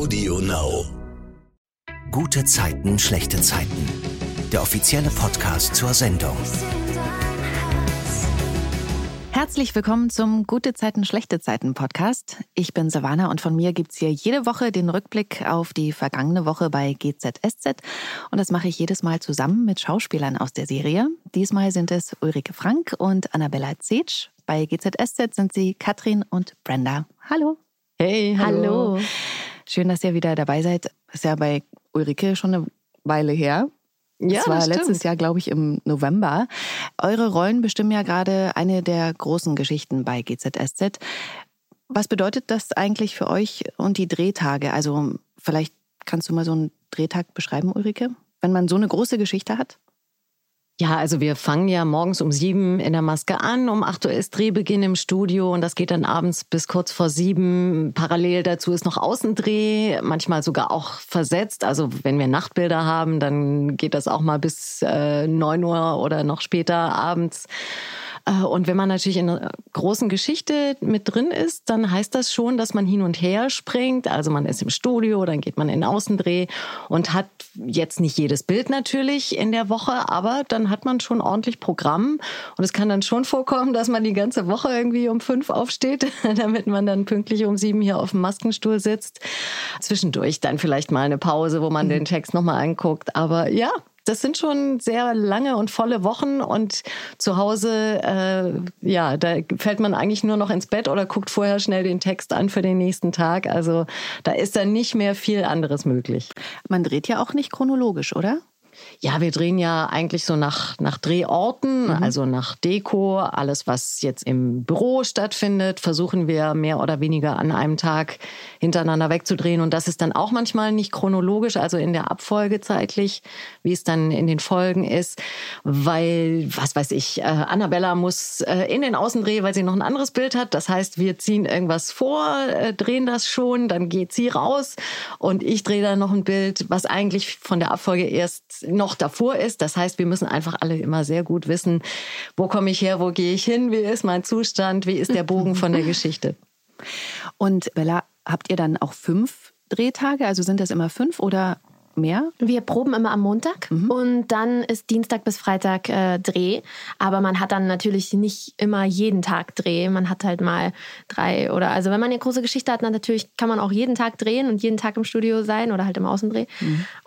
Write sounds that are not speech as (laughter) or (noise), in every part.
Audio Now. Gute Zeiten, schlechte Zeiten. Der offizielle Podcast zur Sendung. Herzlich willkommen zum Gute Zeiten, schlechte Zeiten Podcast. Ich bin Savannah und von mir gibt's hier jede Woche den Rückblick auf die vergangene Woche bei GZSZ. Und das mache ich jedes Mal zusammen mit Schauspielern aus der Serie. Diesmal sind es Ulrike Frank und Annabella Zetsch. Bei GZSZ sind sie Katrin und Brenda. Hallo. Hey, hallo. hallo. Schön, dass ihr wieder dabei seid. Ist ja bei Ulrike schon eine Weile her. Ja, das war das letztes. Jahr, glaube ich, im November. Eure Rollen bestimmen ja gerade eine der großen Geschichten bei GZSZ. Was bedeutet das eigentlich für euch und die Drehtage? Also vielleicht kannst du mal so einen Drehtag beschreiben, Ulrike? Wenn man so eine große Geschichte hat? Ja, also wir fangen ja morgens um sieben in der Maske an. Um acht Uhr ist Drehbeginn im Studio und das geht dann abends bis kurz vor sieben. Parallel dazu ist noch Außendreh, manchmal sogar auch versetzt. Also wenn wir Nachtbilder haben, dann geht das auch mal bis äh, neun Uhr oder noch später abends. Äh, Und wenn man natürlich in einer großen Geschichte mit drin ist, dann heißt das schon, dass man hin und her springt. Also man ist im Studio, dann geht man in den Außendreh und hat jetzt nicht jedes Bild natürlich in der Woche, aber dann hat man schon ordentlich Programm. Und es kann dann schon vorkommen, dass man die ganze Woche irgendwie um fünf aufsteht, (laughs) damit man dann pünktlich um sieben hier auf dem Maskenstuhl sitzt. Zwischendurch dann vielleicht mal eine Pause, wo man den Text nochmal anguckt. Aber ja, das sind schon sehr lange und volle Wochen und zu Hause, äh, ja, da fällt man eigentlich nur noch ins Bett oder guckt vorher schnell den Text an für den nächsten Tag. Also da ist dann nicht mehr viel anderes möglich. Man dreht ja auch nicht chronologisch, oder? Ja, wir drehen ja eigentlich so nach, nach Drehorten, also nach Deko. Alles, was jetzt im Büro stattfindet, versuchen wir mehr oder weniger an einem Tag hintereinander wegzudrehen. Und das ist dann auch manchmal nicht chronologisch, also in der Abfolge zeitlich, wie es dann in den Folgen ist. Weil, was weiß ich, äh, Annabella muss äh, in den Außendreh, weil sie noch ein anderes Bild hat. Das heißt, wir ziehen irgendwas vor, äh, drehen das schon, dann geht sie raus und ich drehe dann noch ein Bild, was eigentlich von der Abfolge erst noch davor ist. Das heißt, wir müssen einfach alle immer sehr gut wissen, wo komme ich her, wo gehe ich hin, wie ist mein Zustand, wie ist der Bogen von der (laughs) Geschichte. Und Bella, habt ihr dann auch fünf Drehtage? Also sind das immer fünf oder mehr? Wir proben immer am Montag und dann ist Dienstag bis Freitag äh, Dreh. Aber man hat dann natürlich nicht immer jeden Tag Dreh. Man hat halt mal drei oder also wenn man eine große Geschichte hat, dann natürlich kann man auch jeden Tag drehen und jeden Tag im Studio sein oder halt im Außendreh.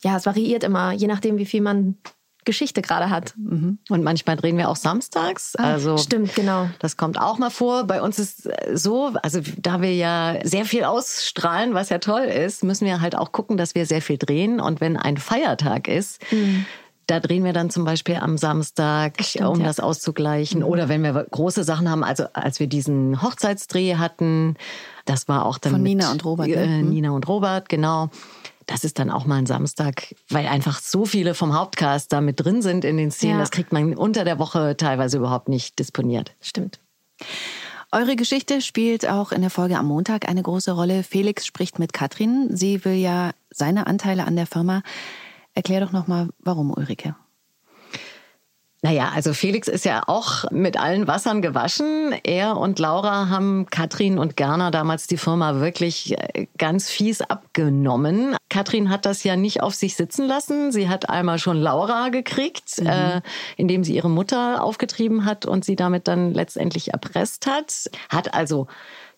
Ja, es variiert immer, je nachdem, wie viel man Geschichte gerade hat. Und manchmal drehen wir auch samstags. Also Stimmt, genau. Das kommt auch mal vor. Bei uns ist so, also da wir ja sehr viel ausstrahlen, was ja toll ist, müssen wir halt auch gucken, dass wir sehr viel drehen. Und wenn ein Feiertag ist, da drehen wir dann zum Beispiel am Samstag, Stimmt, um ja. das auszugleichen. Oder wenn wir große Sachen haben, also als wir diesen Hochzeitsdreh hatten, das war auch dann Von mit, Nina und Robert, ne? Äh, Mhm. Nina und Robert, genau. Das ist dann auch mal ein Samstag, weil einfach so viele vom Hauptcast da mit drin sind in den Szenen. Ja. Das kriegt man unter der Woche teilweise überhaupt nicht disponiert. Stimmt. Eure Geschichte spielt auch in der Folge am Montag eine große Rolle. Felix spricht mit Katrin. Sie will ja seine Anteile an der Firma. Erklär doch nochmal, warum, Ulrike. Naja, also Felix ist ja auch mit allen Wassern gewaschen. Er und Laura haben Katrin und Gerner damals die Firma wirklich äh, ganz fies abgenommen. Katrin hat das ja nicht auf sich sitzen lassen. Sie hat einmal schon Laura gekriegt, äh, indem sie ihre Mutter aufgetrieben hat und sie damit dann letztendlich erpresst hat. Hat also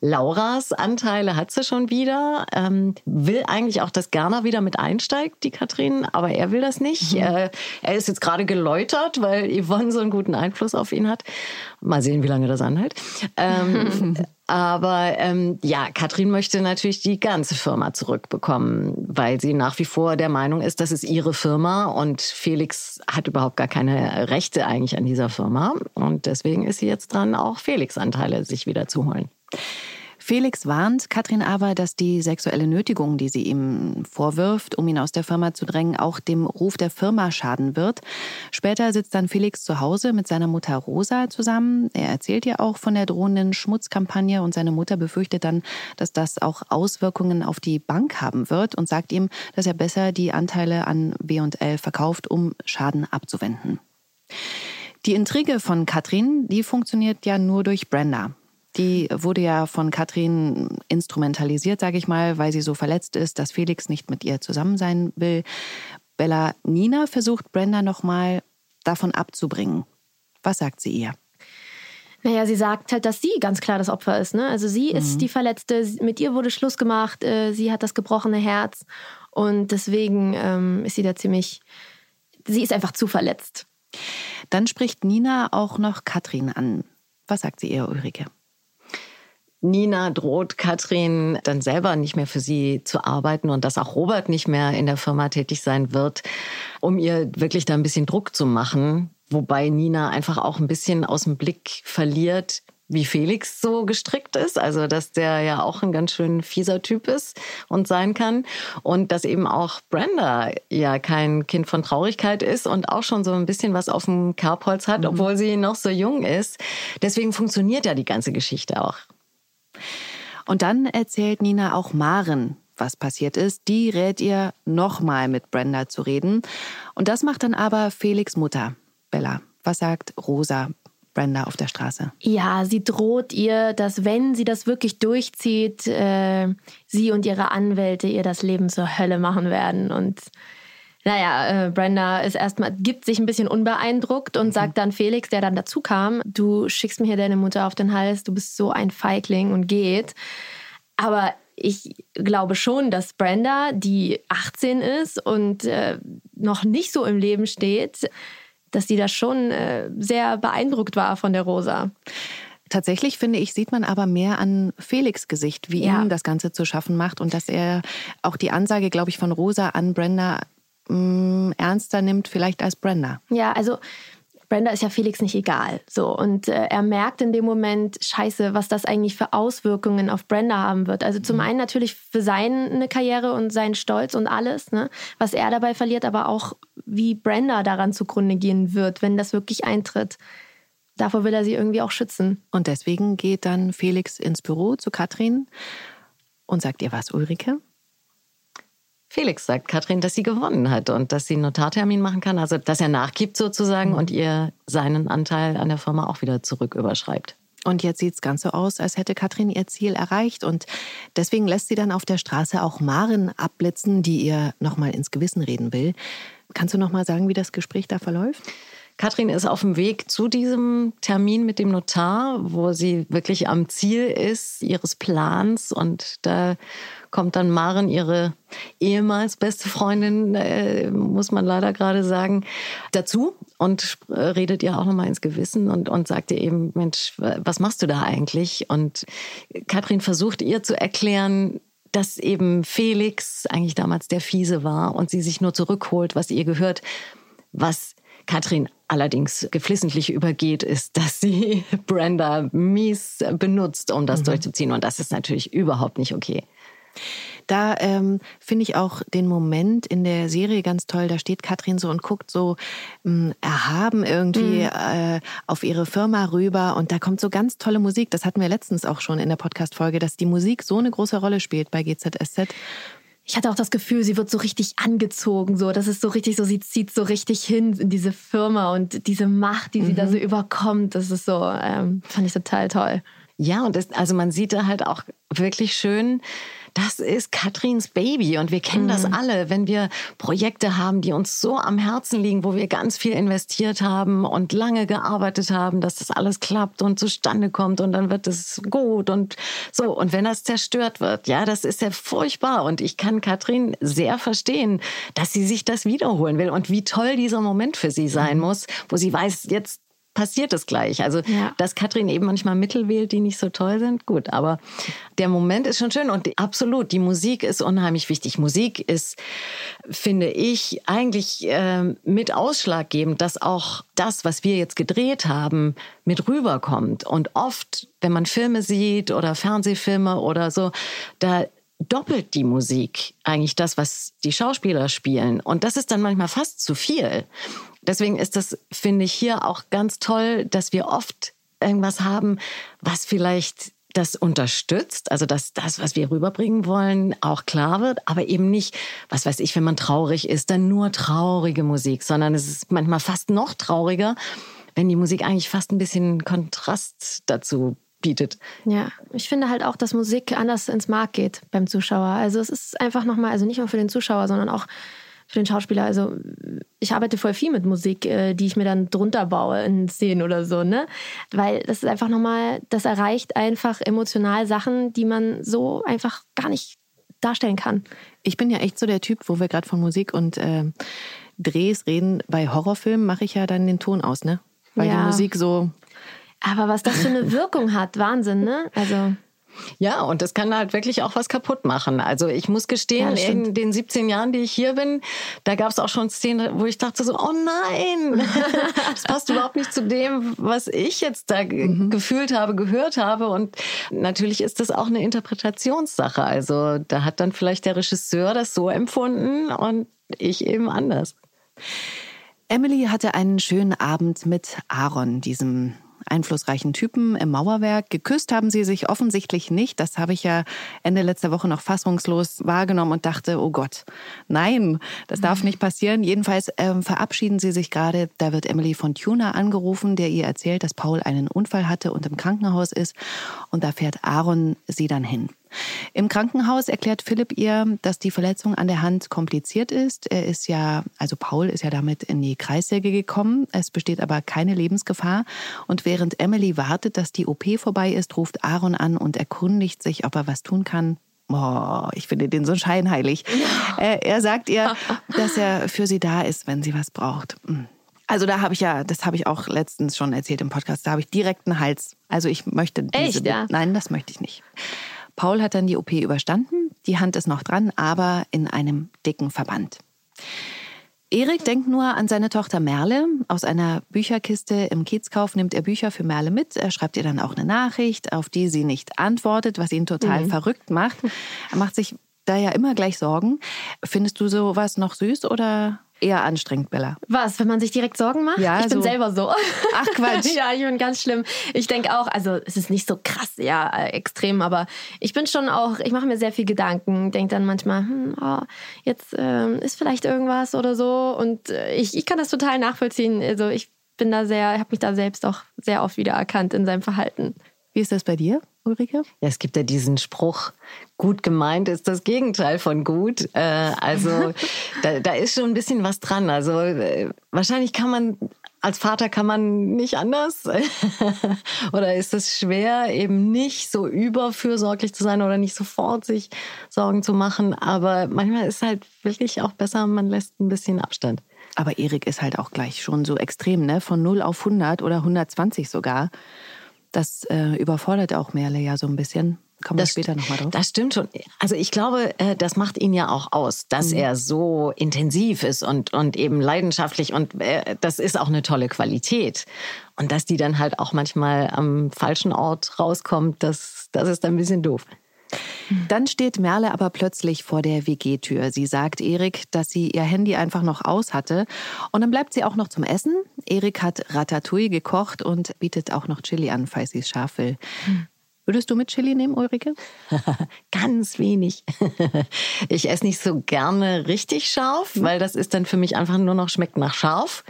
Lauras Anteile hat sie schon wieder, ähm, will eigentlich auch, dass Gerner wieder mit einsteigt, die Katrin, aber er will das nicht. Äh, er ist jetzt gerade geläutert, weil Yvonne so einen guten Einfluss auf ihn hat. Mal sehen, wie lange das anhält. Ähm, (laughs) aber ähm, ja, Katrin möchte natürlich die ganze Firma zurückbekommen, weil sie nach wie vor der Meinung ist, das ist ihre Firma und Felix hat überhaupt gar keine Rechte eigentlich an dieser Firma. Und deswegen ist sie jetzt dran, auch Felix Anteile sich wieder zu holen. Felix warnt Katrin aber, dass die sexuelle Nötigung, die sie ihm vorwirft, um ihn aus der Firma zu drängen, auch dem Ruf der Firma schaden wird. Später sitzt dann Felix zu Hause mit seiner Mutter Rosa zusammen. Er erzählt ihr auch von der drohenden Schmutzkampagne und seine Mutter befürchtet dann, dass das auch Auswirkungen auf die Bank haben wird und sagt ihm, dass er besser die Anteile an W&L verkauft, um Schaden abzuwenden. Die Intrige von Katrin, die funktioniert ja nur durch Brenda. Die wurde ja von Katrin instrumentalisiert, sage ich mal, weil sie so verletzt ist, dass Felix nicht mit ihr zusammen sein will. Bella Nina versucht Brenda nochmal davon abzubringen. Was sagt sie ihr? Naja, sie sagt halt, dass sie ganz klar das Opfer ist. Ne? Also sie mhm. ist die Verletzte, mit ihr wurde Schluss gemacht, äh, sie hat das gebrochene Herz und deswegen ähm, ist sie da ziemlich, sie ist einfach zu verletzt. Dann spricht Nina auch noch Katrin an. Was sagt sie ihr, Ulrike? Nina droht Katrin dann selber nicht mehr für sie zu arbeiten und dass auch Robert nicht mehr in der Firma tätig sein wird, um ihr wirklich da ein bisschen Druck zu machen. Wobei Nina einfach auch ein bisschen aus dem Blick verliert, wie Felix so gestrickt ist, also dass der ja auch ein ganz schön fieser Typ ist und sein kann und dass eben auch Brenda ja kein Kind von Traurigkeit ist und auch schon so ein bisschen was auf dem Kerbholz hat, mhm. obwohl sie noch so jung ist. Deswegen funktioniert ja die ganze Geschichte auch. Und dann erzählt Nina auch Maren, was passiert ist. Die rät ihr, nochmal mit Brenda zu reden. Und das macht dann aber Felix Mutter, Bella. Was sagt Rosa Brenda auf der Straße? Ja, sie droht ihr, dass wenn sie das wirklich durchzieht, äh, sie und ihre Anwälte ihr das Leben zur Hölle machen werden. Und naja, äh, Brenda ist erstmal, gibt sich ein bisschen unbeeindruckt und mhm. sagt dann Felix, der dann dazu kam, du schickst mir hier deine Mutter auf den Hals, du bist so ein Feigling und geht. Aber ich glaube schon, dass Brenda, die 18 ist und äh, noch nicht so im Leben steht, dass sie da schon äh, sehr beeindruckt war von der Rosa. Tatsächlich finde ich, sieht man aber mehr an Felix Gesicht, wie ja. ihm das Ganze zu schaffen macht und dass er auch die Ansage, glaube ich, von Rosa an Brenda mh, mm, ernster nimmt, vielleicht als Brenda. Ja, also Brenda ist ja Felix nicht egal. So und äh, er merkt in dem Moment, Scheiße, was das eigentlich für Auswirkungen auf Brenda haben wird. Also zum mhm. einen natürlich für seine Karriere und seinen Stolz und alles, ne, was er dabei verliert, aber auch wie Brenda daran zugrunde gehen wird, wenn das wirklich eintritt. Davor will er sie irgendwie auch schützen. Und deswegen geht dann Felix ins Büro zu Katrin und sagt ihr was, Ulrike? Felix sagt Katrin, dass sie gewonnen hat und dass sie einen Notartermin machen kann, also dass er nachgibt sozusagen mhm. und ihr seinen Anteil an der Firma auch wieder zurück überschreibt. Und jetzt sieht es ganz so aus, als hätte Katrin ihr Ziel erreicht. Und deswegen lässt sie dann auf der Straße auch Maren abblitzen, die ihr nochmal ins Gewissen reden will. Kannst du nochmal sagen, wie das Gespräch da verläuft? Katrin ist auf dem Weg zu diesem Termin mit dem Notar, wo sie wirklich am Ziel ist ihres Plans. Und da kommt dann Maren, ihre ehemals beste Freundin, äh, muss man leider gerade sagen, dazu und redet ihr auch nochmal ins Gewissen und, und sagt ihr eben, Mensch, was machst du da eigentlich? Und Katrin versucht ihr zu erklären, dass eben Felix eigentlich damals der Fiese war und sie sich nur zurückholt, was ihr gehört, was Katrin allerdings geflissentlich übergeht, ist, dass sie (laughs) Brenda mies benutzt, um das mhm. durchzuziehen. Und das ist natürlich überhaupt nicht okay. Da ähm, finde ich auch den Moment in der Serie ganz toll. Da steht Katrin so und guckt so mh, hm, erhaben irgendwie mhm. äh, auf ihre Firma rüber und da kommt so ganz tolle Musik. Das hatten wir letztens auch schon in der Podcast-Folge, dass die Musik so eine große Rolle spielt bei GZSZ. Ich hatte auch das Gefühl, sie wird so richtig angezogen, so. Das ist so richtig so, sie zieht so richtig hin in diese Firma und diese Macht, die sie mhm. da so überkommt. Das ist so, ähm, fand ich total toll. Ja, und das, also man sieht da halt auch wirklich schön, das ist Katrins Baby und wir kennen mhm. das alle, wenn wir Projekte haben, die uns so am Herzen liegen, wo wir ganz viel investiert haben und lange gearbeitet haben, dass das alles klappt und zustande kommt und dann wird es gut und so. Und wenn das zerstört wird, ja, das ist ja furchtbar und ich kann Katrin sehr verstehen, dass sie sich das wiederholen will und wie toll dieser Moment für sie sein mhm. muss, wo sie weiß, jetzt passiert es gleich. Also, ja. dass Katrin eben manchmal Mittel wählt, die nicht so toll sind, gut. Aber der Moment ist schon schön und die, absolut, die Musik ist unheimlich wichtig. Musik ist, finde ich, eigentlich äh, mit ausschlaggebend, dass auch das, was wir jetzt gedreht haben, mit rüberkommt. Und oft, wenn man Filme sieht oder Fernsehfilme oder so, da doppelt die Musik eigentlich das, was die Schauspieler spielen. Und das ist dann manchmal fast zu viel. Deswegen ist das, finde ich, hier auch ganz toll, dass wir oft irgendwas haben, was vielleicht das unterstützt, also dass das, was wir rüberbringen wollen, auch klar wird, aber eben nicht, was weiß ich, wenn man traurig ist, dann nur traurige Musik, sondern es ist manchmal fast noch trauriger, wenn die Musik eigentlich fast ein bisschen Kontrast dazu bietet. Ja, ich finde halt auch, dass Musik anders ins Mark geht beim Zuschauer. Also es ist einfach nochmal, also nicht nur für den Zuschauer, sondern auch für den Schauspieler. Also ich arbeite voll viel mit Musik, äh, die ich mir dann drunter baue in Szenen oder so, ne? Weil das ist einfach nochmal, das erreicht einfach emotional Sachen, die man so einfach gar nicht darstellen kann. Ich bin ja echt so der Typ, wo wir gerade von Musik und äh, Drehs reden. Bei Horrorfilmen mache ich ja dann den Ton aus, ne? Weil ja. die Musik so. Aber was das für eine Wirkung hat, Wahnsinn, ne? Also. Ja, und das kann halt wirklich auch was kaputt machen. Also ich muss gestehen, ja, in den 17 Jahren, die ich hier bin, da gab es auch schon Szenen, wo ich dachte so, oh nein, (laughs) das passt überhaupt nicht zu dem, was ich jetzt da mhm. gefühlt habe, gehört habe. Und natürlich ist das auch eine Interpretationssache. Also da hat dann vielleicht der Regisseur das so empfunden und ich eben anders. Emily hatte einen schönen Abend mit Aaron, diesem einflussreichen Typen im Mauerwerk. Geküsst haben sie sich offensichtlich nicht. Das habe ich ja Ende letzter Woche noch fassungslos wahrgenommen und dachte, oh Gott, nein, das darf nicht passieren. Jedenfalls ähm, verabschieden sie sich gerade. Da wird Emily von Tuner angerufen, der ihr erzählt, dass Paul einen Unfall hatte und im Krankenhaus ist. Und da fährt Aaron sie dann hin. Im Krankenhaus erklärt Philipp ihr, dass die Verletzung an der Hand kompliziert ist. Er ist ja, also Paul ist ja damit in die Kreissäge gekommen. Es besteht aber keine Lebensgefahr. Und während Emily wartet, dass die OP vorbei ist, ruft Aaron an und erkundigt sich, ob er was tun kann. Oh, ich finde den so scheinheilig. Er, er sagt ihr, dass er für sie da ist, wenn sie was braucht. Hm. Also da habe ich ja, das habe ich auch letztens schon erzählt im Podcast, da habe ich direkt einen Hals. Also ich möchte diese, Echt, ja? Nein, das möchte ich nicht. Paul hat dann die OP überstanden, die Hand ist noch dran, aber in einem dicken Verband. Erik denkt nur an seine Tochter Merle. Aus einer Bücherkiste im Kiezkauf nimmt er Bücher für Merle mit. Er schreibt ihr dann auch eine Nachricht, auf die sie nicht antwortet, was ihn total mhm. verrückt macht. Er macht sich da ja immer gleich Sorgen. Findest du sowas noch süß oder eher anstrengend, Bella. Was, wenn man sich direkt Sorgen macht? Ja, ich bin selber so. Ach Quatsch. (laughs) ja, ich bin ganz schlimm. Ich denke auch, also es ist nicht so krass, ja, äh, extrem, aber ich bin schon auch, ich mache mir sehr viel Gedanken, denke dann manchmal, hm, oh, jetzt ähm, ist vielleicht irgendwas oder so und äh, ich, ich kann das total nachvollziehen. Also ich bin da sehr, habe mich da selbst auch sehr oft wieder erkannt in seinem Verhalten. Wie ist das bei dir? Ulrike? Ja, es gibt ja diesen Spruch, gut gemeint ist das Gegenteil von gut. Äh, also (laughs) da, da ist schon ein bisschen was dran. Also äh, wahrscheinlich kann man als Vater kann man nicht anders? (laughs) oder ist es schwer, eben nicht so überfürsorglich zu sein oder nicht sofort sich Sorgen zu machen? Aber manchmal ist halt wirklich auch besser, man lässt ein bisschen Abstand. Aber Erik ist halt auch gleich schon so extrem, ne? Von 0 auf 100 oder 120 sogar. Das äh, überfordert auch Merle ja so ein bisschen. Kommen wir später nochmal drauf. Das stimmt schon. Also ich glaube, äh, das macht ihn ja auch aus, dass mhm. er so intensiv ist und, und eben leidenschaftlich und äh, das ist auch eine tolle Qualität. Und dass die dann halt auch manchmal am falschen Ort rauskommt, das, das ist ein bisschen doof. Dann steht Merle aber plötzlich vor der WG-Tür. Sie sagt Erik, dass sie ihr Handy einfach noch aus hatte. Und dann bleibt sie auch noch zum Essen. Erik hat Ratatouille gekocht und bietet auch noch Chili an, falls sie es scharf will. Würdest du mit Chili nehmen, Ulrike? (laughs) Ganz wenig. ich esse nicht so gerne richtig scharf, mhm. weil das ist dann für mich einfach nur noch schmeckt nach scharf.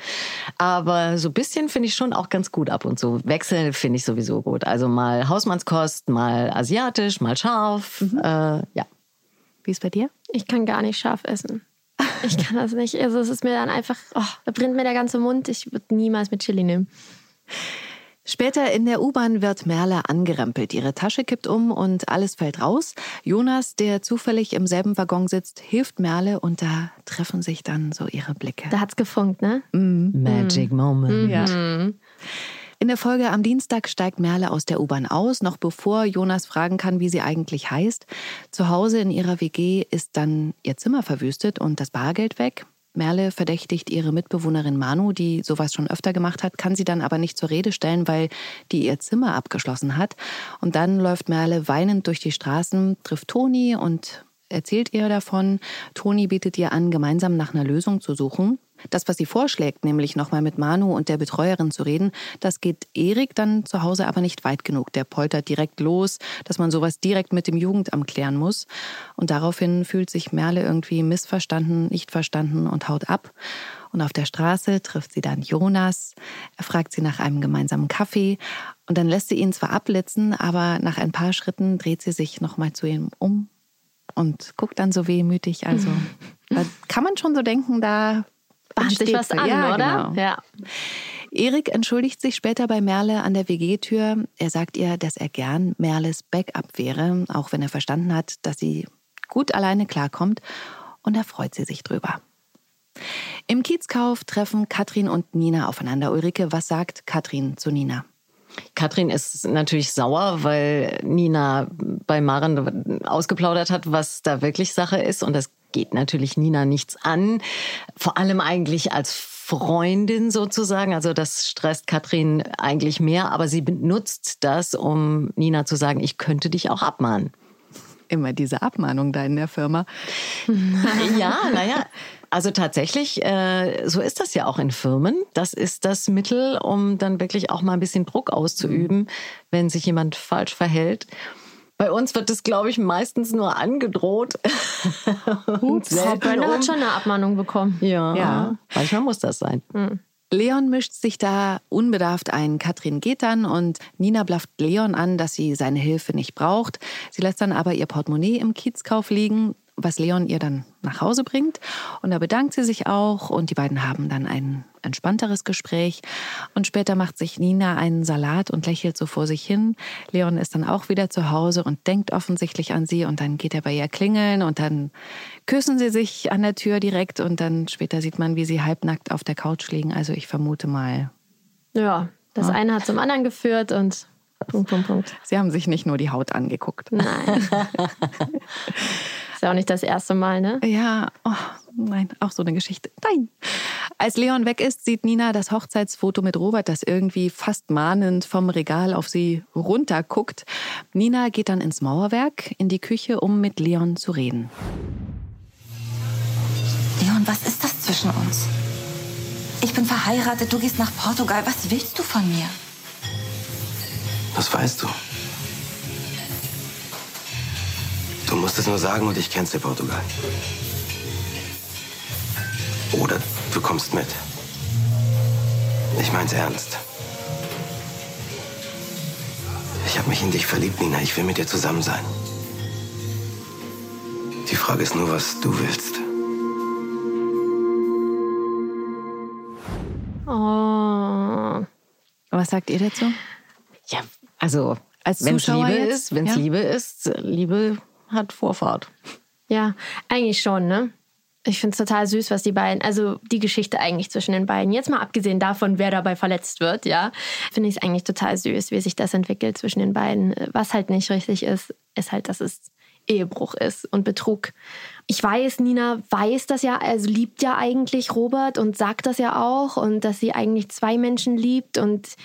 Aber so ein bisschen finde ich schon auch ganz gut ab und zu. Wechseln finde ich sowieso gut. Also mal Hausmannskost, mal asiatisch, mal scharf. Mhm. Äh, ja. Wie ist bei dir? Ich kann gar nicht scharf essen. Ich kann das nicht. Also es ist mir dann einfach, oh, da brennt mir der ganze Mund. Ich würde niemals mit Chili nehmen. Später in der U-Bahn wird Merle angerempelt. Ihre Tasche kippt um und alles fällt raus. Jonas, der zufällig im selben Waggon sitzt, hilft Merle und da treffen sich dann so ihre Blicke. Da hat's gefunkt, ne? Mm. Magic mm. Moment. Ja. In der Folge am Dienstag steigt Merle aus der U-Bahn aus, noch bevor Jonas fragen kann, wie sie eigentlich heißt. Zu Hause in ihrer WG ist dann ihr Zimmer verwüstet und das Bargeld weg. Merle verdächtigt ihre Mitbewohnerin Manu, die sowas schon öfter gemacht hat, kann sie dann aber nicht zur Rede stellen, weil die ihr Zimmer abgeschlossen hat. Und dann läuft Merle weinend durch die Straßen, trifft Toni und erzählt ihr davon. Toni bietet ihr an, gemeinsam nach einer Lösung zu suchen. Das, was sie vorschlägt, nämlich nochmal mit Manu und der Betreuerin zu reden, das geht Erik dann zu Hause aber nicht weit genug. Der poltert direkt los, dass man sowas direkt mit dem Jugendamt klären muss. Und daraufhin fühlt sich Merle irgendwie missverstanden, nicht verstanden und haut ab. Und auf der Straße trifft sie dann Jonas. Er fragt sie nach einem gemeinsamen Kaffee. Und dann lässt sie ihn zwar abblitzen, aber nach ein paar Schritten dreht sie sich nochmal zu ihm um und guckt dann so wehmütig. Also (laughs) da kann man schon so denken, da bahnt sich was an, ja, oder? Genau. Ja. Erik entschuldigt sich später bei Merle an der WG-Tür. Er sagt ihr, dass er gern Merles Backup wäre, auch wenn er verstanden hat, dass sie gut alleine klarkommt. Und da freut sie sich drüber. Im Kiezkauf treffen Katrin und Nina aufeinander. Ulrike, was sagt Katrin zu Nina? Katrin ist natürlich sauer, weil Nina bei Maren ausgeplaudert hat, was da wirklich Sache ist. Und das geht natürlich Nina nichts an. Vor allem eigentlich als Freundin sozusagen. Also das stresst Katrin eigentlich mehr, aber sie benutzt das, um Nina zu sagen, ich könnte dich auch abmahnen immer diese Abmahnung da in der Firma. (laughs) ja, naja, also tatsächlich, äh, so ist das ja auch in Firmen. Das ist das Mittel, um dann wirklich auch mal ein bisschen Druck auszuüben, mhm. wenn sich jemand falsch verhält. Bei uns wird es, glaube ich, meistens nur angedroht. (laughs) Hups, Frau Bönne hat schon eine Abmahnung bekommen. Ja, ja. manchmal muss das sein. Mhm. Leon mischt sich da unbedarft ein. Katrin geht dann und Nina blafft Leon an, dass sie seine Hilfe nicht braucht. Sie lässt dann aber ihr Portemonnaie im Kiezkauf liegen was Leon ihr dann nach Hause bringt. Und da bedankt sie sich auch und die beiden haben dann ein entspannteres Gespräch. Und später macht sich Nina einen Salat und lächelt so vor sich hin. Leon ist dann auch wieder zu Hause und denkt offensichtlich an sie und dann geht er bei ihr klingeln und dann küssen sie sich an der Tür direkt und dann später sieht man, wie sie halbnackt auf der Couch liegen. Also ich vermute mal. Ja, das ja. eine hat zum anderen geführt und Punkt, Punkt, Punkt. Sie haben sich nicht nur die Haut angeguckt. Nein. (laughs) Ist ja auch nicht das erste Mal, ne? Ja, oh, nein, auch so eine Geschichte. Nein. Als Leon weg ist, sieht Nina das Hochzeitsfoto mit Robert, das irgendwie fast mahnend vom Regal auf sie runterguckt. Nina geht dann ins Mauerwerk, in die Küche, um mit Leon zu reden. Leon, was ist das zwischen uns? Ich bin verheiratet, du gehst nach Portugal. Was willst du von mir? Das weißt du. Du musst es nur sagen und ich cancel Portugal. Oder du kommst mit. Ich mein's ernst. Ich habe mich in dich verliebt, Nina. Ich will mit dir zusammen sein. Die Frage ist nur, was du willst. Oh. Was sagt ihr dazu? Ja, also als wenn es Liebe jetzt? ist, wenn es ja. Liebe ist, Liebe hat Vorfahrt. Ja, eigentlich schon, ne? Ich finde es total süß, was die beiden, also die Geschichte eigentlich zwischen den beiden, jetzt mal abgesehen davon, wer dabei verletzt wird, ja, finde ich es eigentlich total süß, wie sich das entwickelt zwischen den beiden. Was halt nicht richtig ist, ist halt, dass es Ehebruch ist und Betrug. Ich weiß, Nina weiß das ja, also liebt ja eigentlich Robert und sagt das ja auch und dass sie eigentlich zwei Menschen liebt und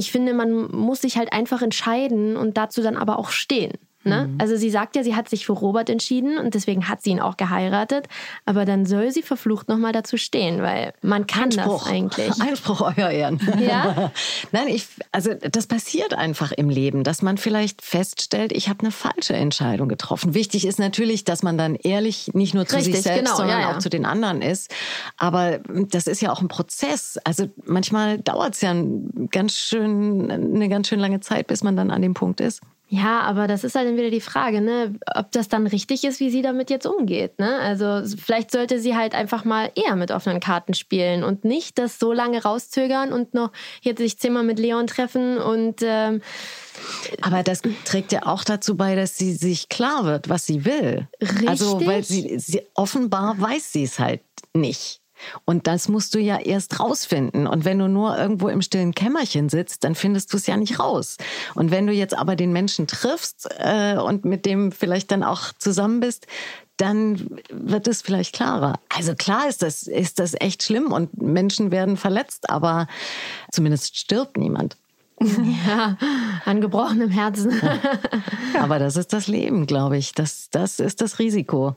ich finde, man muss sich halt einfach entscheiden und dazu dann aber auch stehen. Ne? Mhm. Also sie sagt ja, sie hat sich für Robert entschieden und deswegen hat sie ihn auch geheiratet. Aber dann soll sie verflucht nochmal dazu stehen, weil man kann Einspruch. das eigentlich. (laughs) Einspruch, euer Ehren. Ja? (laughs) Nein, ich, also das passiert einfach im Leben, dass man vielleicht feststellt, ich habe eine falsche Entscheidung getroffen. Wichtig ist natürlich, dass man dann ehrlich nicht nur zu Richtig, sich selbst, genau, sondern ja, ja. auch zu den anderen ist. Aber das ist ja auch ein Prozess. Also manchmal dauert es ja ganz schön, eine ganz schön lange Zeit, bis man dann an dem Punkt ist. Ja, aber das ist halt dann wieder die Frage, ne, ob das dann richtig ist, wie sie damit jetzt umgeht. Ne? Also vielleicht sollte sie halt einfach mal eher mit offenen Karten spielen und nicht das so lange rauszögern und noch jetzt sich zehnmal mit Leon treffen und ähm, aber das trägt ja auch dazu bei, dass sie sich klar wird, was sie will. Richtig. Also, weil sie, sie offenbar weiß sie es halt nicht. Und das musst du ja erst rausfinden. Und wenn du nur irgendwo im stillen Kämmerchen sitzt, dann findest du es ja nicht raus. Und wenn du jetzt aber den Menschen triffst äh, und mit dem vielleicht dann auch zusammen bist, dann wird es vielleicht klarer. Also klar ist das, ist das echt schlimm und Menschen werden verletzt, aber zumindest stirbt niemand. Ja, an gebrochenem Herzen. Aber das ist das Leben, glaube ich. Das, das ist das Risiko.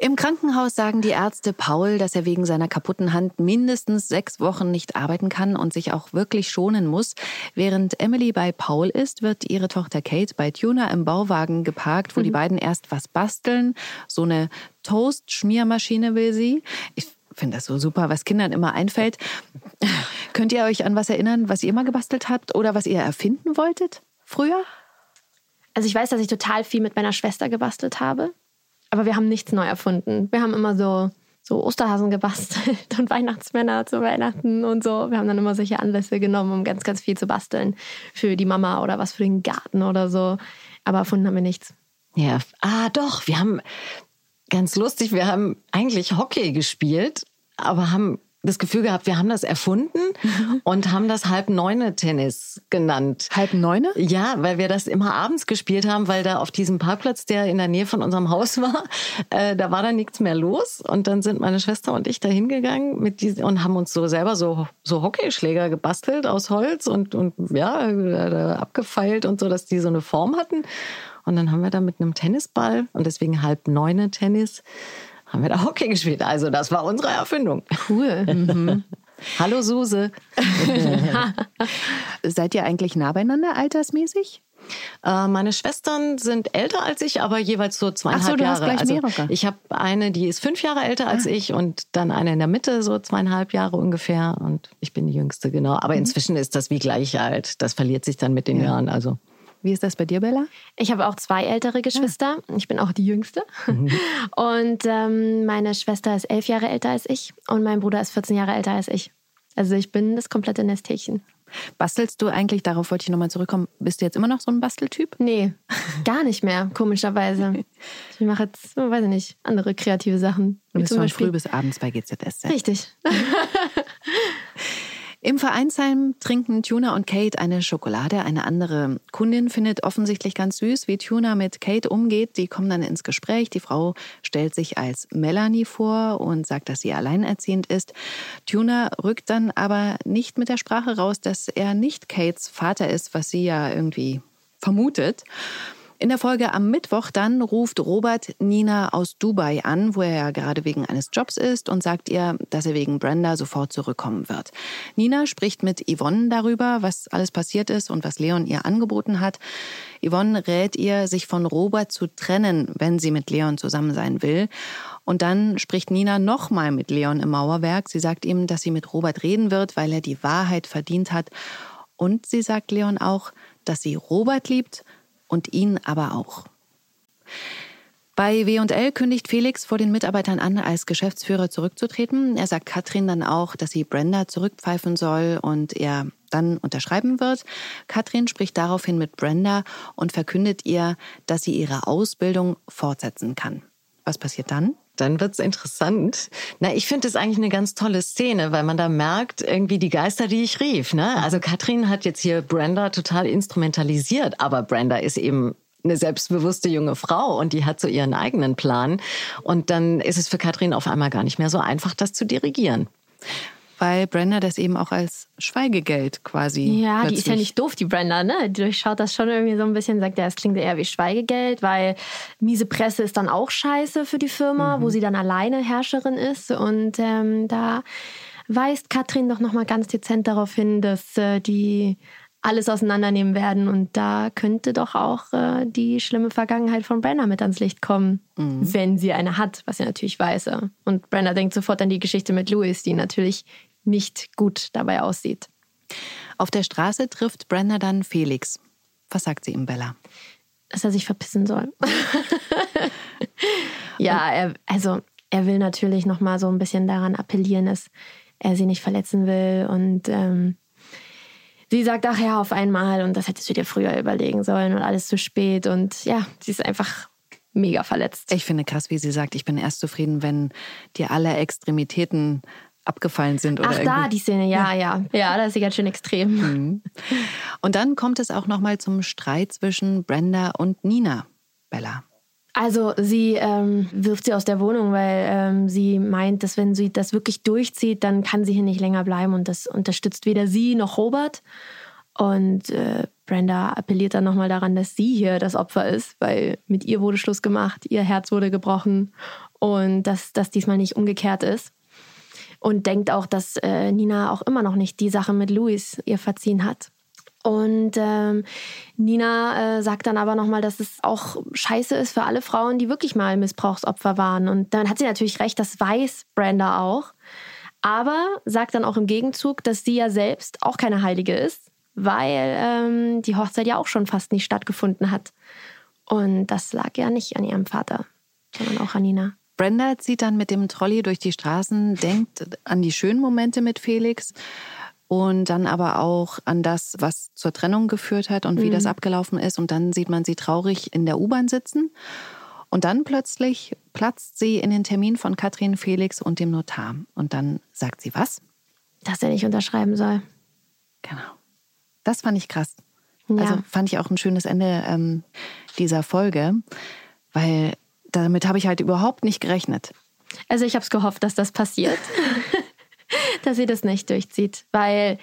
Im Krankenhaus sagen die Ärzte Paul, dass er wegen seiner kaputten Hand mindestens sechs Wochen nicht arbeiten kann und sich auch wirklich schonen muss. Während Emily bei Paul ist, wird ihre Tochter Kate bei Tuna im Bauwagen geparkt, wo mhm. die beiden erst was basteln. So eine Toast-Schmiermaschine will sie. Ich finde das so super, was Kindern immer einfällt. (laughs) Könnt ihr euch an was erinnern, was ihr mal gebastelt habt oder was ihr erfinden wolltet früher? Also ich weiß, dass ich total viel mit meiner Schwester gebastelt habe. Aber wir haben nichts neu erfunden. Wir haben immer so, so Osterhasen gebastelt (laughs) und Weihnachtsmänner zu Weihnachten und so. Wir haben dann immer solche Anlässe genommen, um ganz, ganz viel zu basteln. Für die Mama oder was für den Garten oder so. Aber erfunden haben wir nichts. Ja, ah doch, wir haben ganz lustig, wir haben eigentlich Hockey gespielt, aber haben das Gefühl gehabt, wir haben das erfunden (laughs) und haben das Halb-Neune-Tennis genannt. Halb-Neune? Ja, weil wir das immer abends gespielt haben, weil da auf diesem Parkplatz, der in der Nähe von unserem Haus war, (laughs) äh, da war dann nichts mehr los. Und dann sind meine Schwester und ich da hingegangen mit diesen, und haben uns so selber so, so Hockeyschläger gebastelt aus Holz und, und ja, äh, abgefeilt und so, dass die so eine Form hatten. Und dann haben wir da mit einem Tennisball und deswegen Halb-Neune-Tennis haben wir da Hockey gespielt. Also das war unsere Erfindung. Cool. Mhm. (laughs) Hallo Suse. (laughs) Seid ihr eigentlich nah beieinander altersmäßig? Äh, meine Schwestern sind älter als ich, aber jeweils so zweieinhalb Ach so, du Jahre. Hast gleich also ich habe eine, die ist fünf Jahre älter als ah. ich und dann eine in der Mitte, so zweieinhalb Jahre ungefähr. Und ich bin die Jüngste, genau. Aber mhm. inzwischen ist das wie gleich alt. Das verliert sich dann mit den ja. Jahren. Also wie ist das bei dir, Bella? Ich habe auch zwei ältere Geschwister. Ja. Ich bin auch die Jüngste. Mhm. (laughs) Und ähm, meine Schwester ist elf Jahre älter als ich und mein Bruder ist 14 Jahre älter als ich. Also ich bin das komplette Nesthäkchen. Bastelst du eigentlich, darauf wollte ich nochmal zurückkommen, bist du jetzt immer noch so ein Basteltyp? Nee, gar nicht mehr, komischerweise. (laughs) Ich mache jetzt, weiß ich nicht, andere kreative Sachen. Du bist von früh bis abends bei GZS. Richtig. (laughs) Im Vereinsheim trinken Tuna und Kate eine Schokolade. Eine andere Kundin findet offensichtlich ganz süß, wie Tuna mit Kate umgeht. Die kommen dann ins Gespräch. Die Frau stellt sich als Melanie vor und sagt, dass sie alleinerziehend ist. Tuna rückt dann aber nicht mit der Sprache raus, dass er nicht Kates Vater ist, was sie ja irgendwie vermutet. In der Folge am Mittwoch dann ruft Robert Nina aus Dubai an, wo er ja gerade wegen eines Jobs ist und sagt ihr, dass er wegen Brenda sofort zurückkommen wird. Nina spricht mit Yvonne darüber, was alles passiert ist und was Leon ihr angeboten hat. Yvonne rät ihr, sich von Robert zu trennen, wenn sie mit Leon zusammen sein will. Und dann spricht Nina nochmal mit Leon im Mauerwerk. Sie sagt ihm, dass sie mit Robert reden wird, weil er die Wahrheit verdient hat. Und sie sagt Leon auch, dass sie Robert liebt und ihn aber auch. Bei W&L kündigt Felix vor den Mitarbeitern an, als Geschäftsführer zurückzutreten. Er sagt Katrin dann auch, dass sie Brenda zurückpfeifen soll und er dann unterschreiben wird. Katrin spricht daraufhin mit Brenda und verkündet ihr, dass sie ihre Ausbildung fortsetzen kann. Was passiert dann? Dann wird's interessant. Na, ich finde es eigentlich eine ganz tolle Szene, weil man da merkt, irgendwie die Geister, die ich rief. Ne? Also Katrin hat jetzt hier Brenda total instrumentalisiert, aber Brenda ist eben eine selbstbewusste junge Frau und die hat so ihren eigenen Plan. Und dann ist es für Katrin auf einmal gar nicht mehr so einfach, das zu dirigieren weil Brenda das eben auch als Schweigegeld quasi. Ja, die ist ja nicht doof, die Brenda, ne? Die durchschaut das schon irgendwie so ein bisschen, sagt ja, es klingt eher wie Schweigegeld, weil miese Presse ist dann auch scheiße für die Firma, mhm. wo sie dann alleine Herrscherin ist. Und ähm, da weist Katrin doch nochmal ganz dezent darauf hin, dass äh, die alles auseinandernehmen werden. Und da könnte doch auch äh, die schlimme Vergangenheit von Brenner mit ans Licht kommen, mhm. wenn sie eine hat, was sie natürlich weiß. Und Brenner denkt sofort an die Geschichte mit Louis, die natürlich nicht gut dabei aussieht. Auf der Straße trifft Brenda dann Felix. Was sagt sie ihm, Bella? Dass er sich verpissen soll. (laughs) ja, er, also er will natürlich noch mal so ein bisschen daran appellieren, dass er sie nicht verletzen will und ähm, sie sagt, ach ja, auf einmal und das hättest du dir früher überlegen sollen und alles zu spät und ja, sie ist einfach mega verletzt. Ich finde krass, wie sie sagt, ich bin erst zufrieden, wenn dir alle Extremitäten abgefallen sind. Oder Ach, da die Szene, ja, ja. Ja, das ist ganz schön extrem. Mhm. Und dann kommt es auch nochmal zum Streit zwischen Brenda und Nina, Bella. Also sie ähm, wirft sie aus der Wohnung, weil ähm, sie meint, dass wenn sie das wirklich durchzieht, dann kann sie hier nicht länger bleiben und das unterstützt weder sie noch Robert. Und äh, Brenda appelliert dann nochmal daran, dass sie hier das Opfer ist, weil mit ihr wurde Schluss gemacht, ihr Herz wurde gebrochen und dass das diesmal nicht umgekehrt ist. Und denkt auch, dass äh, Nina auch immer noch nicht die Sache mit Louis ihr verziehen hat. Und ähm, Nina äh, sagt dann aber nochmal, dass es auch scheiße ist für alle Frauen, die wirklich mal Missbrauchsopfer waren. Und dann hat sie natürlich recht, das weiß Brenda auch. Aber sagt dann auch im Gegenzug, dass sie ja selbst auch keine Heilige ist, weil ähm, die Hochzeit ja auch schon fast nicht stattgefunden hat. Und das lag ja nicht an ihrem Vater, sondern auch an Nina. Brenda zieht dann mit dem Trolley durch die Straßen, denkt an die schönen Momente mit Felix und dann aber auch an das, was zur Trennung geführt hat und wie mhm. das abgelaufen ist. Und dann sieht man sie traurig in der U-Bahn sitzen. Und dann plötzlich platzt sie in den Termin von Katrin Felix und dem Notar. Und dann sagt sie was? Dass er nicht unterschreiben soll. Genau. Das fand ich krass. Ja. Also fand ich auch ein schönes Ende ähm, dieser Folge, weil damit habe ich halt überhaupt nicht gerechnet. Also ich habe es gehofft, dass das passiert, (laughs) dass sie das nicht durchzieht, weil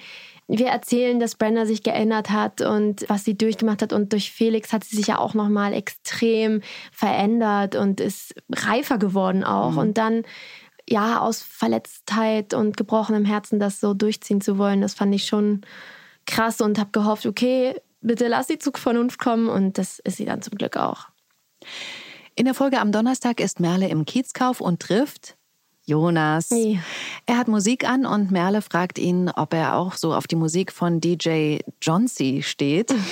wir erzählen, dass Brenda sich geändert hat und was sie durchgemacht hat und durch Felix hat sie sich ja auch noch mal extrem verändert und ist reifer geworden auch mhm. und dann ja aus Verletztheit und gebrochenem Herzen das so durchziehen zu wollen, das fand ich schon krass und habe gehofft, okay, bitte lass sie zur Vernunft kommen und das ist sie dann zum Glück auch. In der Folge am Donnerstag ist Merle im Kiezkauf und trifft Jonas. Ja. Er hat Musik an und Merle fragt ihn, ob er auch so auf die Musik von DJ Johnsy steht. (laughs)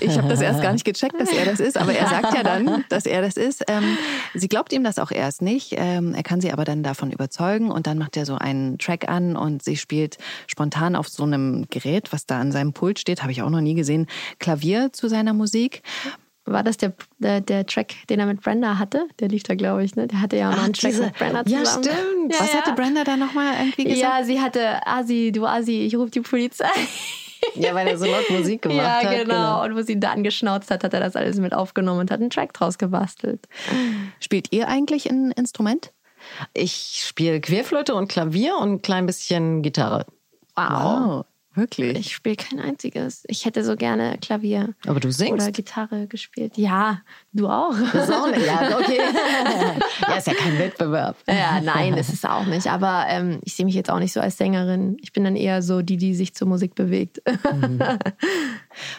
ich habe das erst gar nicht gecheckt, dass er das ist, aber er sagt ja dann, dass er das ist. Ähm, sie glaubt ihm das auch erst nicht. Ähm, er kann sie aber dann davon überzeugen und dann macht er so einen Track an und sie spielt spontan auf so einem Gerät, was da an seinem Pult steht, habe ich auch noch nie gesehen, Klavier zu seiner Musik war das der, der, der, Track, den er mit Brenda hatte? Der lief da, glaube ich, ne? Der hatte ja mal einen Track diese, mit Brenda zusammen. Ja, stimmt. Ja, Was ja. hatte Brenda da nochmal irgendwie gesagt? Ja, sie hatte, Asi, du Asi, ich rufe die Polizei. Ja, weil er so laut Musik (laughs) gemacht ja, hat. Ja, genau. genau. Und wo sie ihn da angeschnauzt hat, hat er das alles mit aufgenommen und hat einen Track draus gebastelt. Spielt ihr eigentlich ein Instrument? Ich spiele Querflöte und Klavier und ein klein bisschen Gitarre. Wow. wow. Wirklich? Ich spiele kein einziges. Ich hätte so gerne Klavier. Aber du singst? Oder Gitarre gespielt. Ja, du auch. Das ist auch nicht. Ja, (laughs) okay. ja, ist ja kein Wettbewerb. Ja, nein, ist es auch nicht. Aber ähm, ich sehe mich jetzt auch nicht so als Sängerin. Ich bin dann eher so die, die sich zur Musik bewegt. Mhm. (laughs)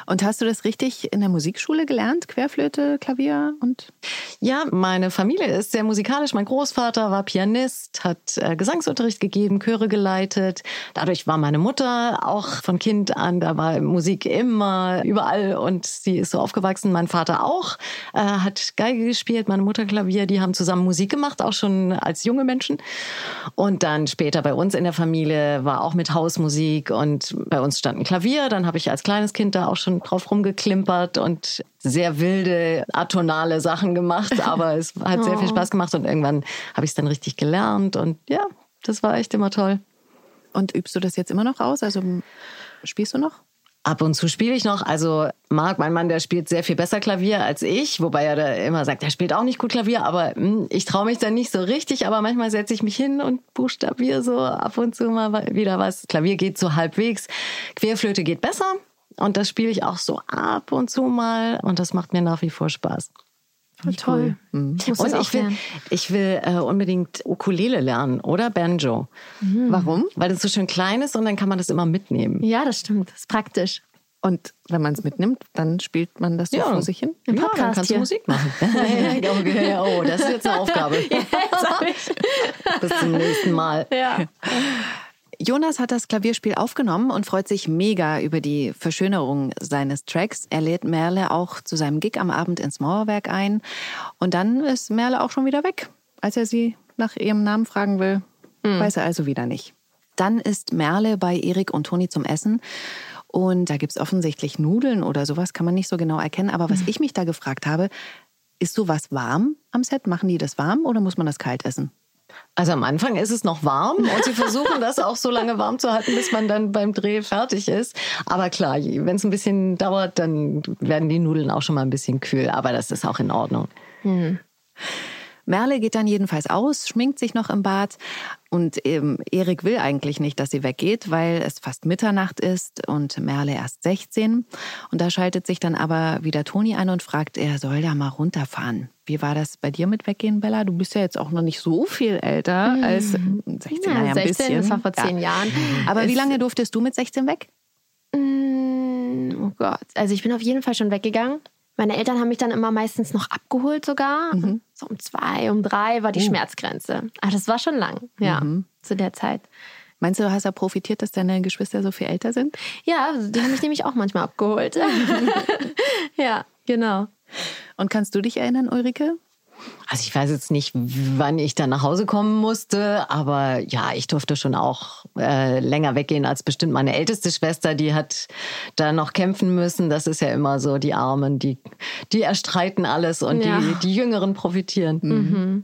Und hast du das richtig in der Musikschule gelernt? Querflöte, Klavier und? Ja, meine Familie ist sehr musikalisch. Mein Großvater war Pianist, hat äh, Gesangsunterricht gegeben, Chöre geleitet. Dadurch war meine Mutter auch auch von Kind an, da war Musik immer überall und sie ist so aufgewachsen. Mein Vater auch, äh, hat Geige gespielt, meine Mutter Klavier, die haben zusammen Musik gemacht, auch schon als junge Menschen. Und dann später bei uns in der Familie war auch mit Hausmusik und bei uns stand ein Klavier. Dann habe ich als kleines Kind da auch schon drauf rumgeklimpert und sehr wilde, atonale Sachen gemacht, (laughs) aber es hat sehr viel oh. Spaß gemacht und irgendwann habe ich es dann richtig gelernt und ja, das war echt immer toll. Und übst du das jetzt immer noch aus? Also spielst du noch? Ab und zu spiele ich noch. Also Marc, mein Mann, der spielt sehr viel besser Klavier als ich, wobei er da immer sagt, er spielt auch nicht gut Klavier, aber hm, ich traue mich dann nicht so richtig. Aber manchmal setze ich mich hin und buchstabiere so ab und zu mal wieder was. Klavier geht so halbwegs, Querflöte geht besser und das spiele ich auch so ab und zu mal und das macht mir nach wie vor Spaß. Voll toll. Mhm. Ich und ich will, ich will äh, unbedingt Ukulele lernen oder Banjo. Mhm. Warum? Weil das so schön klein ist und dann kann man das immer mitnehmen. Ja, das stimmt. Das ist praktisch. Und wenn man es mitnimmt, dann spielt man das so ja. vor sich hin? Im ja, dann kannst hier. du Musik machen. (laughs) (laughs) oh, das ist jetzt eine Aufgabe. (laughs) Bis zum nächsten Mal. Ja. Jonas hat das Klavierspiel aufgenommen und freut sich mega über die Verschönerung seines Tracks. Er lädt Merle auch zu seinem Gig am Abend ins Mauerwerk ein. Und dann ist Merle auch schon wieder weg. Als er sie nach ihrem Namen fragen will, mhm. weiß er also wieder nicht. Dann ist Merle bei Erik und Toni zum Essen. Und da gibt's offensichtlich Nudeln oder sowas, kann man nicht so genau erkennen. Aber was mhm. ich mich da gefragt habe, ist sowas warm am Set? Machen die das warm oder muss man das kalt essen? Also am Anfang ist es noch warm und sie versuchen das auch so lange warm zu halten, bis man dann beim Dreh fertig ist. Aber klar, wenn es ein bisschen dauert, dann werden die Nudeln auch schon mal ein bisschen kühl. Aber das ist auch in Ordnung. Hm. Merle geht dann jedenfalls aus, schminkt sich noch im Bad und ähm, Erik will eigentlich nicht, dass sie weggeht, weil es fast Mitternacht ist und Merle erst 16. Und da schaltet sich dann aber wieder Toni ein und fragt, er soll da mal runterfahren. Wie war das bei dir mit Weggehen, Bella? Du bist ja jetzt auch noch nicht so viel älter mhm. als 16, ja, naja, ein 16, bisschen. das war vor zehn ja. Jahren. Aber es wie lange durftest du mit 16 weg? Mm, oh Gott, also ich bin auf jeden Fall schon weggegangen. Meine Eltern haben mich dann immer meistens noch abgeholt sogar. Mhm. So um zwei, um drei war die oh. Schmerzgrenze. Aber das war schon lang, ja, mhm. zu der Zeit. Meinst du, du hast ja profitiert, dass deine Geschwister so viel älter sind? Ja, die haben mich nämlich auch manchmal abgeholt. (laughs) ja, genau. Und kannst du dich erinnern, Ulrike? Also ich weiß jetzt nicht, wann ich dann nach Hause kommen musste, aber ja, ich durfte schon auch äh, länger weggehen als bestimmt meine älteste Schwester, die hat da noch kämpfen müssen. Das ist ja immer so, die Armen, die, die erstreiten alles und ja. die, die Jüngeren profitieren. Mhm.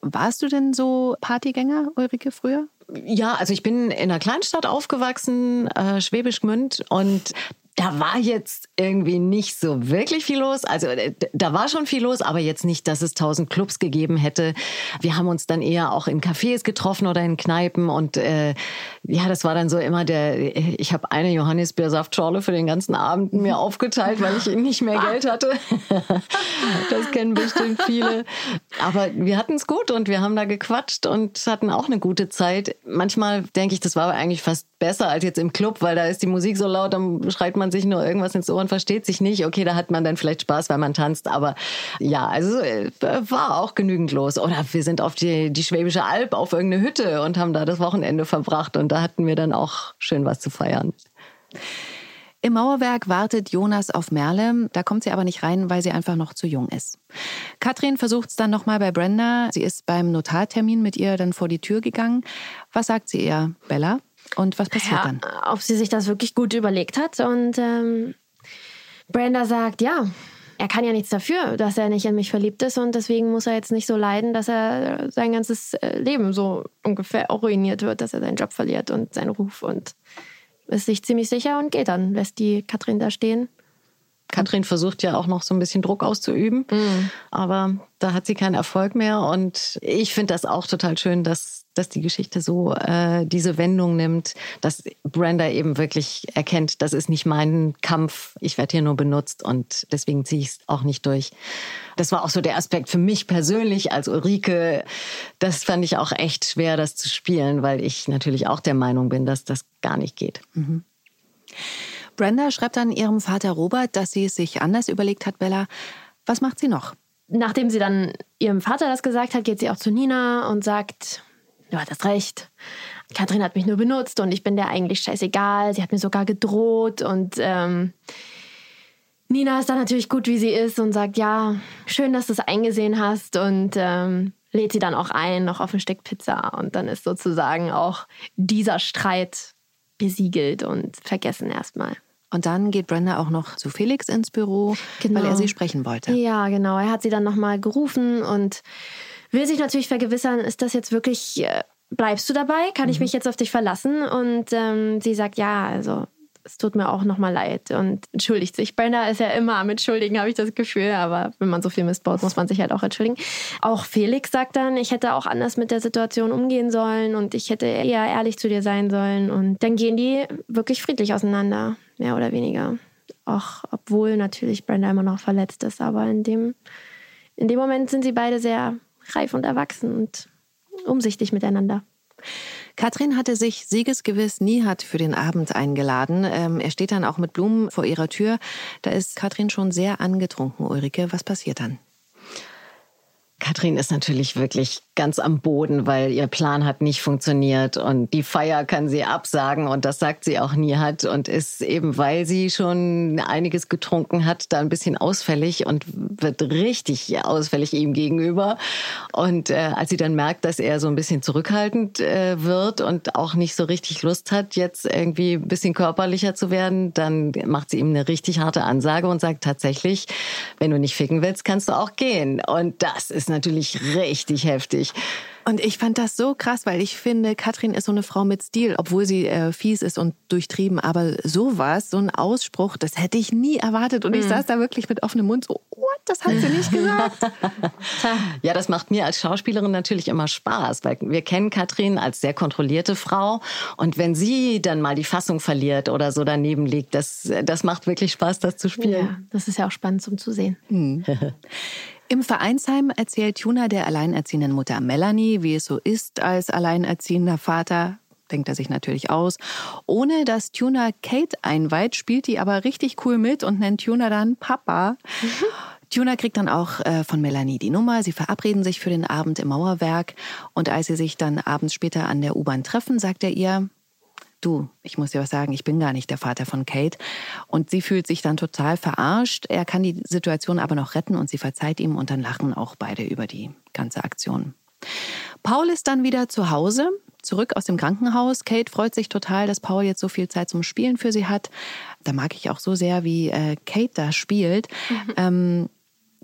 Warst du denn so Partygänger, Ulrike, früher? Ja, also ich bin in einer Kleinstadt aufgewachsen, äh, Schwäbisch Gmünd, und da war jetzt irgendwie nicht so wirklich viel los. Also äh, da war schon viel los, aber jetzt nicht, dass es tausend Clubs gegeben hätte. Wir haben uns dann eher auch in Cafés getroffen oder in Kneipen und äh, ja, das war dann so immer der. Ich habe eine Johannisbeersaftschorle für den ganzen Abend mir aufgeteilt, weil ich nicht mehr Geld hatte. das kennen bestimmt viele. Aber wir hatten es gut und wir haben da gequatscht und hatten auch eine gute Zeit. Manchmal denke ich, das war eigentlich fast besser als jetzt im Club, weil da ist die Musik so laut, dann schreit man sich nur irgendwas ins Ohr und versteht sich nicht. Okay, da hat man dann vielleicht Spaß, weil man tanzt, aber ja, also äh, war auch genügend los. Oder wir sind auf die, die Schwäbische Alb auf irgendeine Hütte und haben da das Wochenende verbracht und da hatten wir dann auch schön was zu feiern. Im Mauerwerk wartet Jonas auf Merle. Da kommt sie aber nicht rein, weil sie einfach noch zu jung ist. Katrin versucht es dann nochmal bei Brenda. Sie ist beim Notartermin mit ihr dann vor die Tür gegangen. Was sagt sie ihr, Bella? Und was passiert ja, dann? Ob sie sich das wirklich gut überlegt hat. Und ähm, Brenda sagt, ja, er kann ja nichts dafür, dass er nicht in mich verliebt ist und deswegen muss er jetzt nicht so leiden, dass er sein ganzes äh, Leben so ungefähr ruiniert wird, dass er seinen Job verliert und seinen Ruf und ist sich ziemlich sicher und geht dann, lässt die Katrin da stehen. Katrin versucht ja auch noch so ein bisschen Druck auszuüben, mhm. aber da hat sie keinen Erfolg mehr. Und ich finde das auch total schön, dass, dass die Geschichte so äh, diese Wendung nimmt, dass Brenda eben wirklich erkennt, das ist nicht mein Kampf, ich werde hier nur benutzt und deswegen ziehe ich es auch nicht durch. Das war auch so der Aspekt für mich persönlich als Ulrike. Das fand ich auch echt schwer, das zu spielen, weil ich natürlich auch der Meinung bin, dass das gar nicht geht. Mhm. Brenda schreibt dann ihrem Vater Robert, dass sie es sich anders überlegt hat, Bella. Was macht sie noch? Nachdem sie dann ihrem Vater das gesagt hat, geht sie auch zu Nina und sagt, du hattest recht. Kathrin hat mich nur benutzt und ich bin der eigentlich scheißegal. Sie hat mir sogar gedroht und ähm, Nina ist dann natürlich gut, wie sie ist und sagt, ja, schön, dass du es eingesehen hast und ähm, lädt sie dann auch ein, noch auf ein Stück Pizza. Und dann ist sozusagen auch dieser Streit besiegelt und vergessen erstmal. Und dann geht Brenda auch noch zu Felix ins Büro, genau. weil er sie sprechen wollte. Ja, genau. Er hat sie dann nochmal gerufen und will sich natürlich vergewissern, ist das jetzt wirklich, äh, bleibst du dabei? Kann mhm. ich mich jetzt auf dich verlassen? Und ähm, sie sagt, ja, also es tut mir auch nochmal leid und entschuldigt sich. Brenda ist ja immer am Entschuldigen, habe ich das Gefühl, aber wenn man so viel Mist baut, muss man sich halt auch entschuldigen. Auch Felix sagt dann, ich hätte auch anders mit der Situation umgehen sollen und ich hätte eher ehrlich zu dir sein sollen. Und dann gehen die wirklich friedlich auseinander, mehr oder weniger. Auch obwohl natürlich Brenda immer noch verletzt ist, aber in dem, in dem Moment sind sie beide sehr reif und erwachsen und umsichtig miteinander. Katrin hatte sich siegesgewiss Nihat für den Abend eingeladen. Ähm, er steht dann auch mit Blumen vor ihrer Tür. Da ist Katrin schon sehr angetrunken, Ulrike. Was passiert dann? Katrin ist natürlich wirklich ganz am Boden, weil ihr Plan hat nicht funktioniert und die Feier kann sie absagen und das sagt sie auch nie hat und ist eben, weil sie schon einiges getrunken hat, da ein bisschen ausfällig und wird richtig ausfällig ihm gegenüber. Und äh, als sie dann merkt, dass er so ein bisschen zurückhaltend äh, wird und auch nicht so richtig Lust hat, jetzt irgendwie ein bisschen körperlicher zu werden, dann macht sie ihm eine richtig harte Ansage und sagt tatsächlich, wenn du nicht ficken willst, kannst du auch gehen. Und das ist natürlich richtig heftig. Und ich fand das so krass, weil ich finde, Katrin ist so eine Frau mit Stil, obwohl sie äh, fies ist und durchtrieben. Aber sowas, so ein Ausspruch, das hätte ich nie erwartet. Und mhm. ich saß da wirklich mit offenem Mund so, what? das hat sie nicht gesagt. (laughs) ja, das macht mir als Schauspielerin natürlich immer Spaß, weil wir kennen Katrin als sehr kontrollierte Frau. Und wenn sie dann mal die Fassung verliert oder so daneben liegt, das, das macht wirklich Spaß, das zu spielen. Ja, das ist ja auch spannend zum Zusehen. Mhm. (laughs) Im Vereinsheim erzählt Tuna der alleinerziehenden Mutter Melanie, wie es so ist als alleinerziehender Vater denkt er sich natürlich aus. Ohne dass Tuna Kate einweiht, spielt die aber richtig cool mit und nennt Tuna dann Papa. Mhm. Tuna kriegt dann auch äh, von Melanie die Nummer. Sie verabreden sich für den Abend im Mauerwerk. Und als sie sich dann abends später an der U-Bahn treffen, sagt er ihr, du, ich muss dir was sagen, ich bin gar nicht der Vater von Kate. Und sie fühlt sich dann total verarscht. Er kann die Situation aber noch retten und sie verzeiht ihm und dann lachen auch beide über die ganze Aktion. Paul ist dann wieder zu Hause zurück aus dem Krankenhaus. Kate freut sich total, dass Paul jetzt so viel Zeit zum Spielen für sie hat. Da mag ich auch so sehr, wie äh, Kate da spielt. Mhm. Ähm,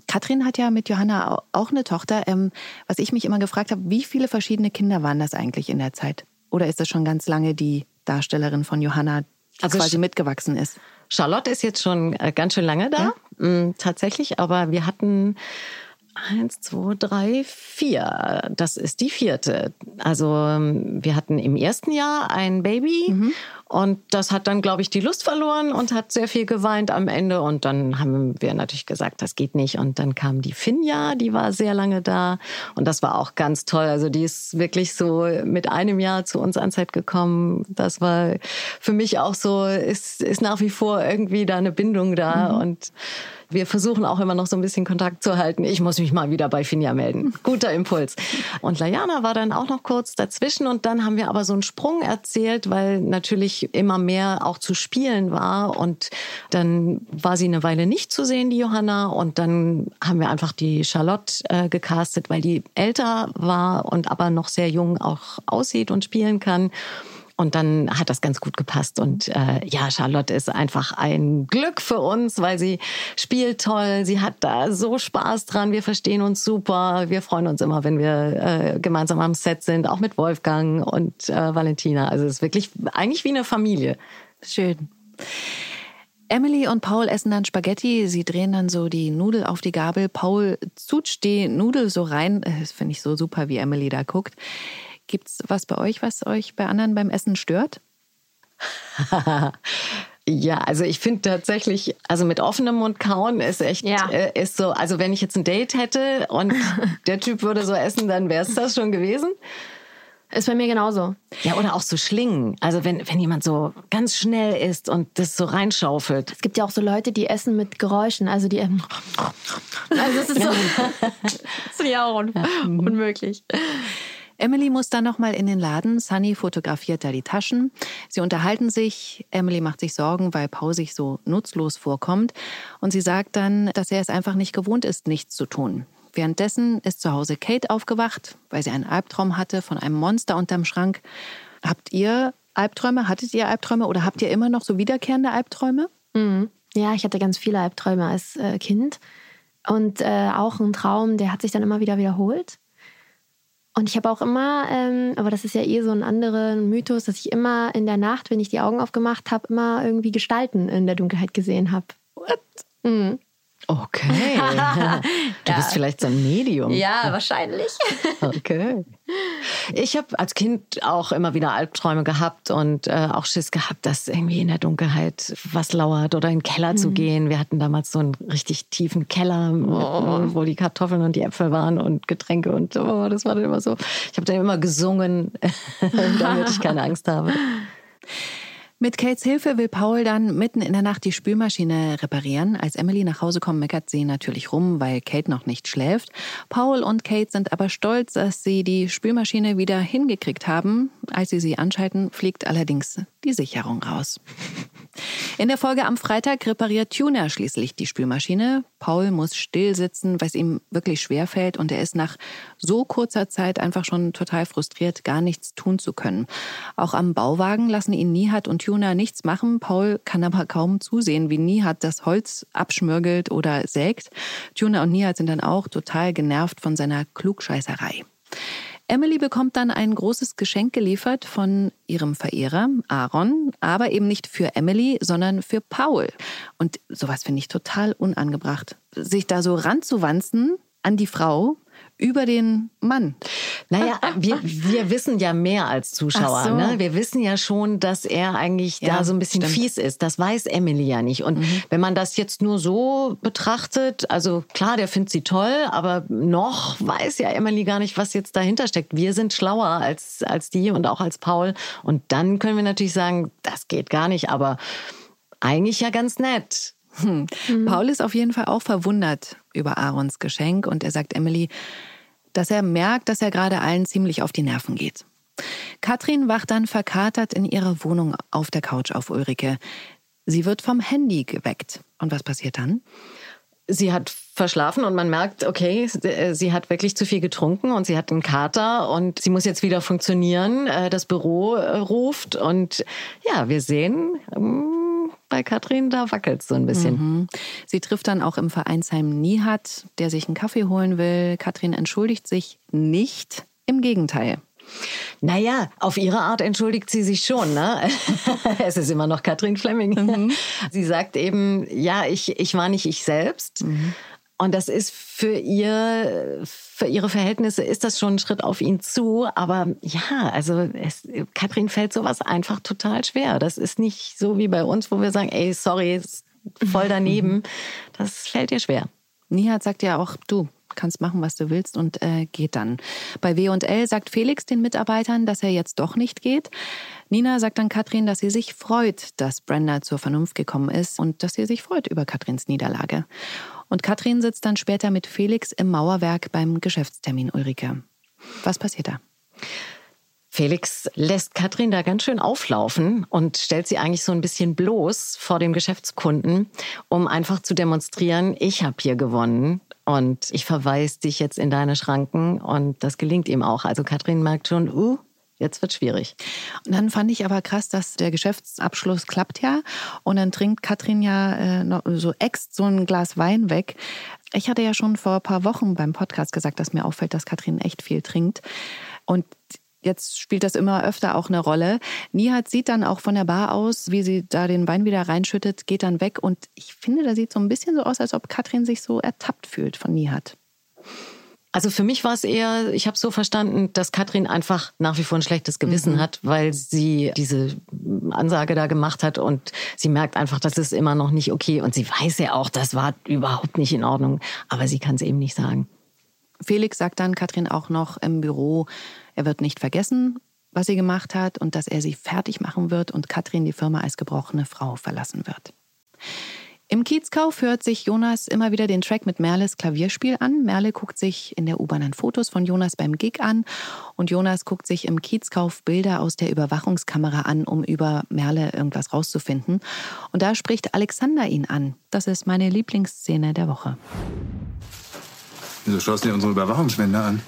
Katrin hat ja mit Johanna auch eine Tochter. Ähm, was ich mich immer gefragt habe, wie viele verschiedene Kinder waren das eigentlich in der Zeit? Oder ist das schon ganz lange die Darstellerin von Johanna, also quasi mitgewachsen ist? Charlotte ist jetzt schon äh, ganz schön lange da, ja? Mm, tatsächlich. Aber wir hatten Eins, zwei, drei, vier. Das ist die vierte. Also ähm, wir hatten im ersten Jahr ein Baby mhm. Und das hat dann, glaube ich, die Lust verloren und hat sehr viel geweint am Ende. Und dann haben wir natürlich gesagt, das geht nicht. Und dann kam die Finja, die war sehr lange da und das war auch ganz toll. Also die ist wirklich so mit einem Jahr zu uns an Zeit gekommen. Das war für mich auch so, ist, ist nach wie vor irgendwie da eine Bindung da mhm. und wir versuchen auch immer noch so ein bisschen Kontakt zu halten. Ich muss mich mal wieder bei Finja melden. (laughs) Guter Impuls. Und Layana war dann auch noch kurz dazwischen und dann haben wir aber so einen Sprung erzählt, weil natürlich immer mehr auch zu spielen war und dann war sie eine Weile nicht zu sehen, die Johanna und dann haben wir einfach die Charlotte äh, gecastet, weil die älter war und aber noch sehr jung auch aussieht und spielen kann. Und dann hat das ganz gut gepasst. Und äh, ja, Charlotte ist einfach ein Glück für uns, weil sie spielt toll. Sie hat da so Spaß dran. Wir verstehen uns super. Wir freuen uns immer, wenn wir äh, gemeinsam am Set sind, auch mit Wolfgang und äh, Valentina. Also es ist wirklich eigentlich wie eine Familie. Schön. Emily und Paul essen dann Spaghetti. Sie drehen dann so die Nudel auf die Gabel. Paul zutscht die Nudel so rein. Das finde ich so super, wie Emily da guckt. Gibt es was bei euch, was euch bei anderen beim Essen stört? (laughs) Ja, also ich finde tatsächlich, also mit offenem Mund kauen ist echt, ja. äh, ist so, also wenn ich jetzt ein Date hätte und (laughs) der Typ würde so essen, dann wäre es das schon gewesen. Ist bei mir genauso. Ja, oder auch so Schlingen. Also wenn, wenn jemand so ganz schnell isst und das so reinschaufelt. Es gibt ja auch so Leute, die essen mit Geräuschen. Also die. (laughs) Also es ist so. das ist ja auch un unmöglich. Emily muss dann nochmal in den Laden. Sunny fotografiert da die Taschen. Sie unterhalten sich. Emily macht sich Sorgen, weil Paul sich so nutzlos vorkommt. Und sie sagt dann, dass er es einfach nicht gewohnt ist, nichts zu tun. Währenddessen ist zu Hause Kate aufgewacht, weil sie einen Albtraum hatte von einem Monster unterm Schrank. Habt ihr Albträume? Hattet ihr Albträume oder habt ihr immer noch so wiederkehrende Albträume? Mhm. Ja, ich hatte ganz viele Albträume als äh, Kind. Und äh, auch ein Traum, der hat sich dann immer wieder wiederholt. Und ich habe auch immer, ähm, aber das ist ja eh so ein anderer Mythos, dass ich immer in der Nacht, wenn ich die Augen aufgemacht habe, immer irgendwie Gestalten in der Dunkelheit gesehen habe. What? Mhm. Okay. (laughs) Du ja. bist vielleicht so ein Medium. Ja, wahrscheinlich. (laughs) Okay. Ich habe als Kind auch immer wieder Albträume gehabt und äh, auch Schiss gehabt, dass irgendwie in der Dunkelheit was lauert oder in den Keller mhm. zu gehen. Wir hatten damals so einen richtig tiefen Keller, oh. wo die Kartoffeln und die Äpfel waren und Getränke und oh, das war dann immer so. Ich habe dann immer gesungen, (laughs) damit ich keine Angst habe. Mit Kates Hilfe will Paul dann mitten in der Nacht die Spülmaschine reparieren. Als Emily nach Hause kommt, meckert sie natürlich rum, weil Kate noch nicht schläft. Paul und Kate sind aber stolz, dass sie die Spülmaschine wieder hingekriegt haben. Als sie sie anschalten, fliegt allerdings die Sicherung raus. In der Folge am Freitag repariert Tuna schließlich die Spülmaschine. Paul muss still sitzen, weil es ihm wirklich schwer fällt und er ist nach so kurzer Zeit einfach schon total frustriert, gar nichts tun zu können. Auch am Bauwagen lassen ihn Nihat und Tuna nichts machen. Paul kann aber kaum zusehen, wie Nihat das Holz abschmürgelt oder sägt. Tuna und Nihat sind dann auch total genervt von seiner Klugscheißerei. Emily bekommt dann ein großes Geschenk geliefert von ihrem Verehrer Aaron, aber eben nicht für Emily, sondern für Paul. Und sowas finde ich total unangebracht. Sich da so ranzuwanzen an die Frau, über den Mann. Naja, wir, wir wissen ja mehr als Zuschauer. So. Ne? Wir wissen ja schon, dass er eigentlich ja, da so ein bisschen stimmt. fies ist. Das weiß Emily ja nicht. Und mhm. wenn man das jetzt nur so betrachtet, also klar, der findet sie toll, aber noch weiß ja Emily gar nicht, was jetzt dahinter steckt. Wir sind schlauer als, als die und auch als Paul. Und dann können wir natürlich sagen, das geht gar nicht, aber eigentlich ja ganz nett. Hm. Mhm. Paul ist auf jeden Fall auch verwundert über Aarons Geschenk und er sagt Emily, dass er merkt, dass er gerade allen ziemlich auf die Nerven geht. Katrin wacht dann verkatert in ihrer Wohnung auf der Couch auf Ulrike. Sie wird vom Handy geweckt. Und was passiert dann? Sie hat verschlafen und man merkt, okay, sie hat wirklich zu viel getrunken und sie hat einen Kater und sie muss jetzt wieder funktionieren. Äh, das Büro äh, ruft und ja, wir sehen, ähm, bei Katrin, da wackelt so ein bisschen. Mhm. Sie trifft dann auch im Vereinsheim Nihat, der sich einen Kaffee holen will. Katrin entschuldigt sich nicht, im Gegenteil. Naja, auf ihre Art entschuldigt sie sich schon. Ne? (laughs) es ist immer noch Katrin Fleming. Mhm. Sie sagt eben, ja, ich, ich war nicht ich selbst. Mhm. Und das ist für ihr, für ihre Verhältnisse ist das schon ein Schritt auf ihn zu. Aber ja, also es, Katrin fällt sowas einfach total schwer. Das ist nicht so wie bei uns, wo wir sagen, ey, sorry, ist voll (laughs) daneben. Das fällt ihr schwer. Nihat sagt ja auch, du kannst machen, was du willst und äh, geht dann. Bei W&L sagt Felix den Mitarbeitern, dass er jetzt doch nicht geht. Nina sagt dann Katrin, dass sie sich freut, dass Brenda zur Vernunft gekommen ist und dass sie sich freut über Katrins Niederlage. Und Katrin sitzt dann später mit Felix im Mauerwerk beim Geschäftstermin Ulrike. Was passiert da? Felix lässt Katrin da ganz schön auflaufen und stellt sie eigentlich so ein bisschen bloß vor dem Geschäftskunden, um einfach zu demonstrieren, ich habe hier gewonnen und ich verweise dich jetzt in deine Schranken und das gelingt ihm auch. Also Katrin merkt schon, uh, Jetzt wird schwierig. Und dann fand ich aber krass, dass der Geschäftsabschluss klappt ja. Und dann trinkt Katrin ja äh, so ext so ein Glas Wein weg. Ich hatte ja schon vor ein paar Wochen beim Podcast gesagt, dass mir auffällt, dass Katrin echt viel trinkt. Und Jetzt spielt das immer öfter auch eine Rolle. Nihat sieht dann auch von der Bar aus, wie sie da den Wein wieder reinschüttet, geht dann weg. Und ich finde, da sieht so ein bisschen so aus, als ob Katrin sich so ertappt fühlt von Nihat. Also für mich war es eher, ich habe so verstanden, dass Katrin einfach nach wie vor ein schlechtes Gewissen mhm. hat, weil sie diese Ansage da gemacht hat und sie merkt einfach, das ist immer noch nicht okay und sie weiß ja auch, das war überhaupt nicht in Ordnung, aber sie kann es eben nicht sagen. Felix sagt dann Katrin auch noch im Büro, er wird nicht vergessen, was sie gemacht hat und dass er sie fertig machen wird und Katrin die Firma als gebrochene Frau verlassen wird. Im Kiezkauf hört sich Jonas immer wieder den Track mit Merles Klavierspiel an. Merle guckt sich in der U-Bahn Fotos von Jonas beim Gig an und Jonas guckt sich im Kiezkauf Bilder aus der Überwachungskamera an, um über Merle irgendwas rauszufinden. Und da spricht Alexander ihn an. Das ist meine Lieblingsszene der Woche. Wieso schaust du dir unsere Überwachungswände an?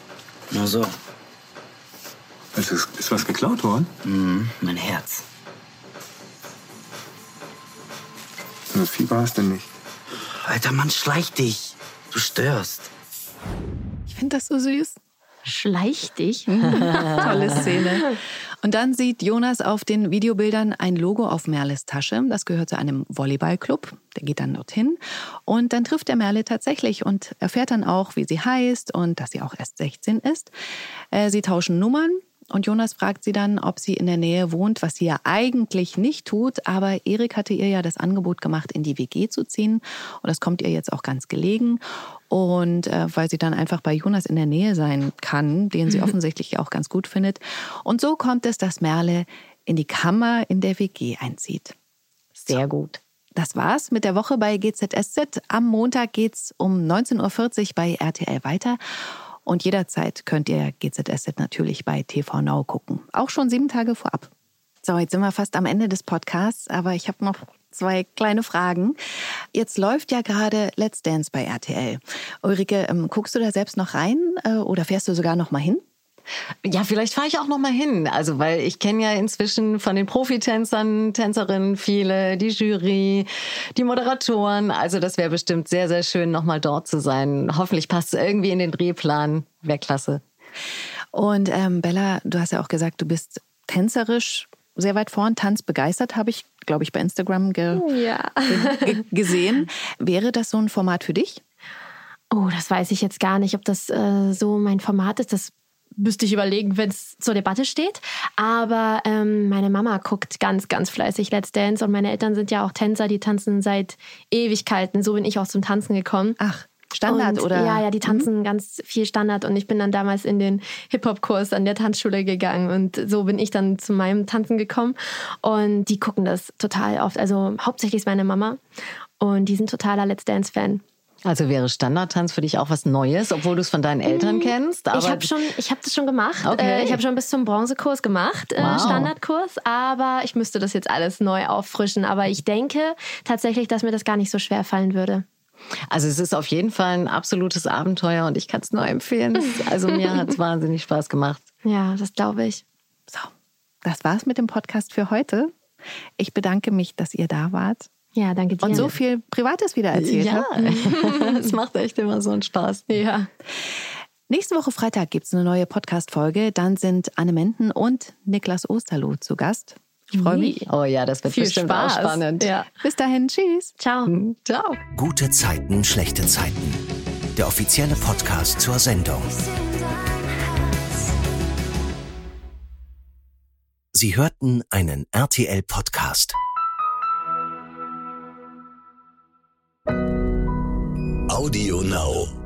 Nur so. Ist, ist was geklaut worden? Mhm, mein Herz. So viel war es denn nicht. Alter Mann, schleich dich. Du störst. Ich finde das so süß. Schleich dich. (laughs) Tolle Szene. Und dann sieht Jonas auf den Videobildern ein Logo auf Merles Tasche. Das gehört zu einem Volleyballclub. Der geht dann dorthin. Und dann trifft er Merle tatsächlich und erfährt dann auch, wie sie heißt und dass sie auch erst 16 ist. Äh, sie tauschen Nummern und Jonas fragt sie dann, ob sie in der Nähe wohnt, was sie ja eigentlich nicht tut. Aber Erik hatte ihr ja das Angebot gemacht, in die WG zu ziehen. Und das kommt ihr jetzt auch ganz gelegen. Und äh, weil sie dann einfach bei Jonas in der Nähe sein kann, den sie offensichtlich auch ganz gut findet. Und so kommt es, dass Merle in die Kammer in der WG einzieht. Sehr gut. Das war's mit der Woche bei GZSZ. Am Montag geht's um 19.40 Uhr bei RTL weiter. Und jederzeit könnt ihr GZSZ natürlich bei TV Now gucken. Auch schon sieben Tage vorab. So, jetzt sind wir fast am Ende des Podcasts, aber ich habe noch zwei kleine Fragen. Jetzt läuft ja gerade Let's Dance bei RTL. Ulrike, ähm, guckst du da selbst noch rein äh, oder fährst du sogar noch mal hin? Ja, vielleicht fahre ich auch noch mal hin. Also, weil ich kenne ja inzwischen von den Profitänzern, Tänzerinnen viele, die Jury, die Moderatoren. Also, das wäre bestimmt sehr, sehr schön, noch mal dort zu sein. Hoffentlich passt es irgendwie in den Drehplan. Wäre klasse. Und ähm, Bella, du hast ja auch gesagt, du bist tänzerisch sehr weit vorn, Tanz begeistert, habe ich, glaube ich, bei Instagram ge Ja. ge gesehen. Wäre das so ein Format für dich? Oh, das weiß ich jetzt gar nicht, ob das äh, so mein Format ist. Das müsste ich überlegen, wenn es zur Debatte steht. Aber ähm, meine Mama guckt ganz, ganz fleißig Let's Dance und meine Eltern sind ja auch Tänzer, die tanzen seit Ewigkeiten. So bin ich auch zum Tanzen gekommen. Ach, Standard und, oder? Ja, ja, die tanzen mhm. ganz viel Standard und ich bin dann damals in den Hip-Hop-Kurs an der Tanzschule gegangen und so bin ich dann zu meinem Tanzen gekommen und die gucken das total oft. Also hauptsächlich ist meine Mama und die sind totaler Let's Dance-Fan. Also wäre Standardtanz für dich auch was Neues, obwohl du es von deinen Eltern Mhm. kennst? ich habe schon, ich habe das schon gemacht. Okay. Äh, Ich habe schon bis zum Bronzekurs gemacht, äh, Wow. Standardkurs. Aber ich müsste das jetzt alles neu auffrischen. Aber ich denke tatsächlich, dass mir das gar nicht so schwer fallen würde. Also es ist auf jeden Fall ein absolutes Abenteuer und ich kann es nur empfehlen. Also mir hat es (laughs) wahnsinnig Spaß gemacht. Ja, das glaube ich. So, das war's mit dem Podcast für heute. Ich bedanke mich, dass ihr da wart Ja, danke dir. und so viel Privates wieder erzählt Ja, habt. (laughs) es macht echt immer so einen Spaß. Ja. Nächste Woche Freitag gibt's eine neue Podcast-Folge. Dann sind Anne Menden und Niklas Osterloh zu Gast. Ich freue mich. Oh ja, das wird Viel bestimmt Spaß. auch spannend. Ja. Bis dahin, tschüss. Ciao. Ciao. Gute Zeiten, schlechte Zeiten. Der offizielle Podcast zur Sendung. Sie hörten einen RTL-Podcast. Audio Now.